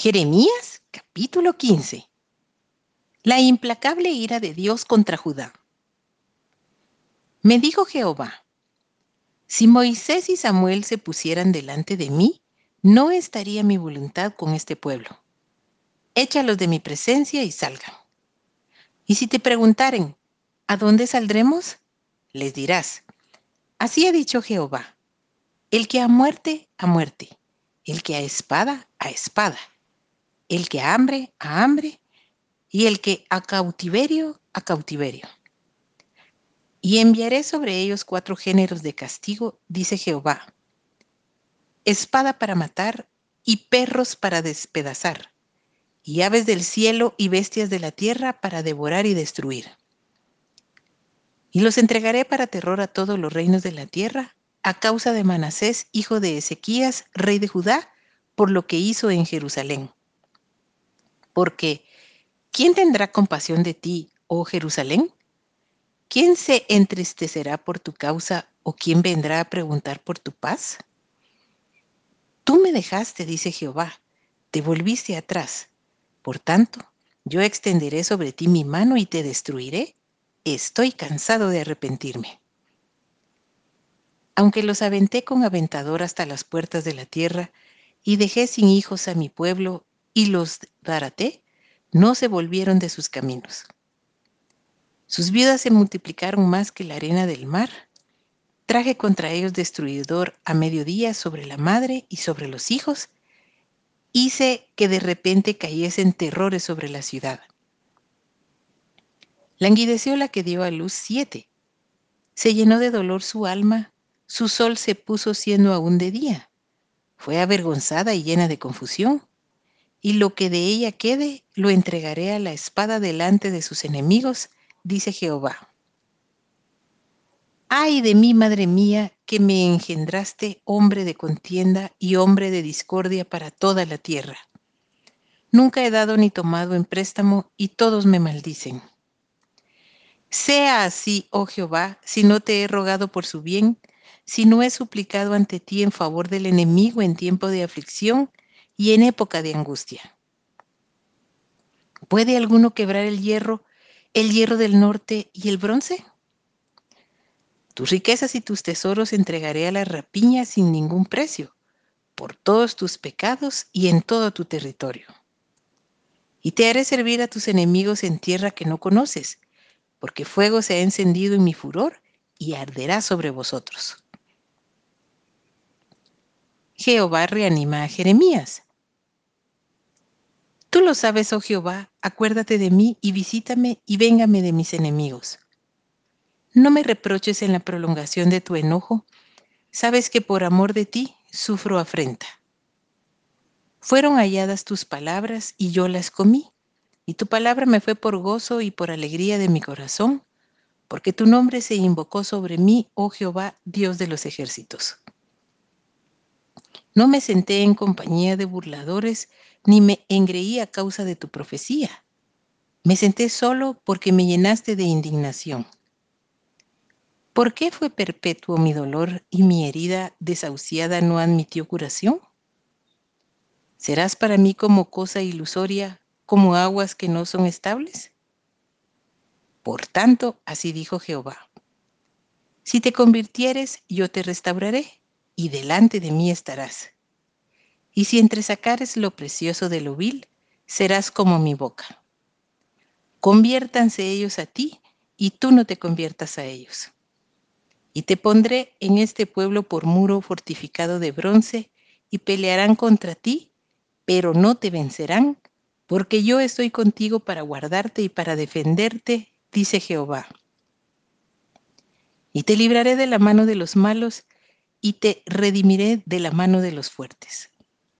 Jeremías capítulo 15. La implacable ira de Dios contra Judá. Me dijo Jehová, si Moisés y Samuel se pusieran delante de mí, no estaría mi voluntad con este pueblo. Échalos de mi presencia y salgan. Y si te preguntaren, ¿a dónde saldremos? Les dirás, así ha dicho Jehová, el que a muerte, a muerte, el que a espada, a espada el que a hambre, a hambre, y el que a cautiverio, a cautiverio. Y enviaré sobre ellos cuatro géneros de castigo, dice Jehová. Espada para matar y perros para despedazar, y aves del cielo y bestias de la tierra para devorar y destruir. Y los entregaré para terror a todos los reinos de la tierra, a causa de Manasés, hijo de Ezequías, rey de Judá, por lo que hizo en Jerusalén porque ¿quién tendrá compasión de ti, oh Jerusalén? ¿Quién se entristecerá por tu causa o quién vendrá a preguntar por tu paz? Tú me dejaste, dice Jehová, te volviste atrás. Por tanto, yo extenderé sobre ti mi mano y te destruiré. Estoy cansado de arrepentirme. Aunque los aventé con aventador hasta las puertas de la tierra y dejé sin hijos a mi pueblo y los Daraté no se volvieron de sus caminos. Sus viudas se multiplicaron más que la arena del mar. Traje contra ellos destruidor a mediodía sobre la madre y sobre los hijos. Hice que de repente cayesen terrores sobre la ciudad. Languideció la que dio a luz siete. Se llenó de dolor su alma, su sol se puso siendo aún de día. Fue avergonzada y llena de confusión y lo que de ella quede lo entregaré a la espada delante de sus enemigos, dice Jehová. Ay de mí, madre mía, que me engendraste hombre de contienda y hombre de discordia para toda la tierra. Nunca he dado ni tomado en préstamo y todos me maldicen. Sea así, oh Jehová, si no te he rogado por su bien, si no he suplicado ante ti en favor del enemigo en tiempo de aflicción, y en época de angustia. ¿Puede alguno quebrar el hierro, el hierro del norte y el bronce? Tus riquezas y tus tesoros entregaré a la rapiña sin ningún precio, por todos tus pecados y en todo tu territorio. Y te haré servir a tus enemigos en tierra que no conoces, porque fuego se ha encendido en mi furor y arderá sobre vosotros. Jehová reanima a Jeremías. Tú lo sabes, oh Jehová, acuérdate de mí y visítame y véngame de mis enemigos. No me reproches en la prolongación de tu enojo, sabes que por amor de ti sufro afrenta. Fueron halladas tus palabras y yo las comí, y tu palabra me fue por gozo y por alegría de mi corazón, porque tu nombre se invocó sobre mí, oh Jehová, Dios de los ejércitos. No me senté en compañía de burladores, ni me engreí a causa de tu profecía. Me senté solo porque me llenaste de indignación. ¿Por qué fue perpetuo mi dolor y mi herida desahuciada no admitió curación? ¿Serás para mí como cosa ilusoria, como aguas que no son estables? Por tanto, así dijo Jehová, si te convirtieres, yo te restauraré, y delante de mí estarás y si entresacares lo precioso de lo vil, serás como mi boca. Conviértanse ellos a ti, y tú no te conviertas a ellos. Y te pondré en este pueblo por muro fortificado de bronce, y pelearán contra ti, pero no te vencerán, porque yo estoy contigo para guardarte y para defenderte, dice Jehová. Y te libraré de la mano de los malos, y te redimiré de la mano de los fuertes